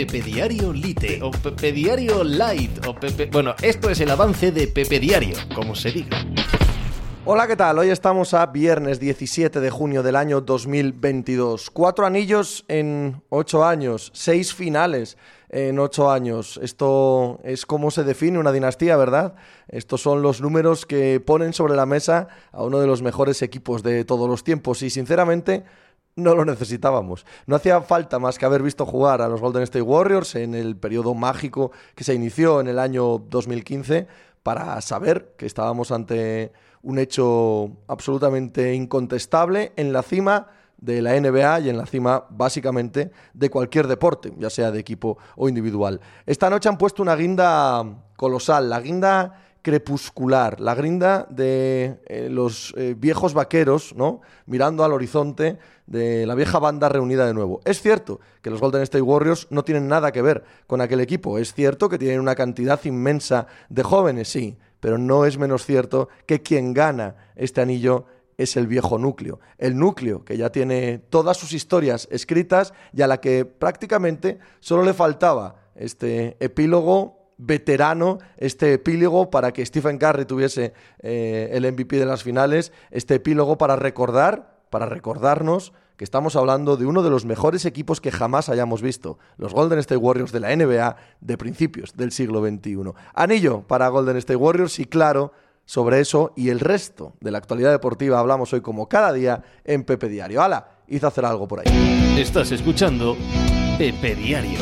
Pepe Diario Lite o Pepe Diario Light o Pepe... Bueno, esto es el avance de Pepe Diario, como se diga. Hola, ¿qué tal? Hoy estamos a viernes 17 de junio del año 2022. Cuatro anillos en ocho años, seis finales en ocho años. Esto es como se define una dinastía, ¿verdad? Estos son los números que ponen sobre la mesa a uno de los mejores equipos de todos los tiempos y sinceramente no lo necesitábamos. No hacía falta más que haber visto jugar a los Golden State Warriors en el periodo mágico que se inició en el año 2015 para saber que estábamos ante un hecho absolutamente incontestable en la cima de la NBA y en la cima básicamente de cualquier deporte, ya sea de equipo o individual. Esta noche han puesto una guinda colosal, la guinda crepuscular, la guinda de eh, los eh, viejos vaqueros, ¿no? Mirando al horizonte de la vieja banda reunida de nuevo. Es cierto que los Golden State Warriors no tienen nada que ver con aquel equipo, es cierto que tienen una cantidad inmensa de jóvenes, sí, pero no es menos cierto que quien gana este anillo es el viejo núcleo. El núcleo que ya tiene todas sus historias escritas y a la que prácticamente solo le faltaba este epílogo veterano, este epílogo para que Stephen Curry tuviese eh, el MVP de las finales, este epílogo para recordar, para recordarnos que estamos hablando de uno de los mejores equipos que jamás hayamos visto, los Golden State Warriors de la NBA de principios del siglo XXI. Anillo para Golden State Warriors y claro, sobre eso y el resto de la actualidad deportiva hablamos hoy como cada día en Pepe Diario. ¡Hala! Hice hacer algo por ahí. Estás escuchando Pepe Diario.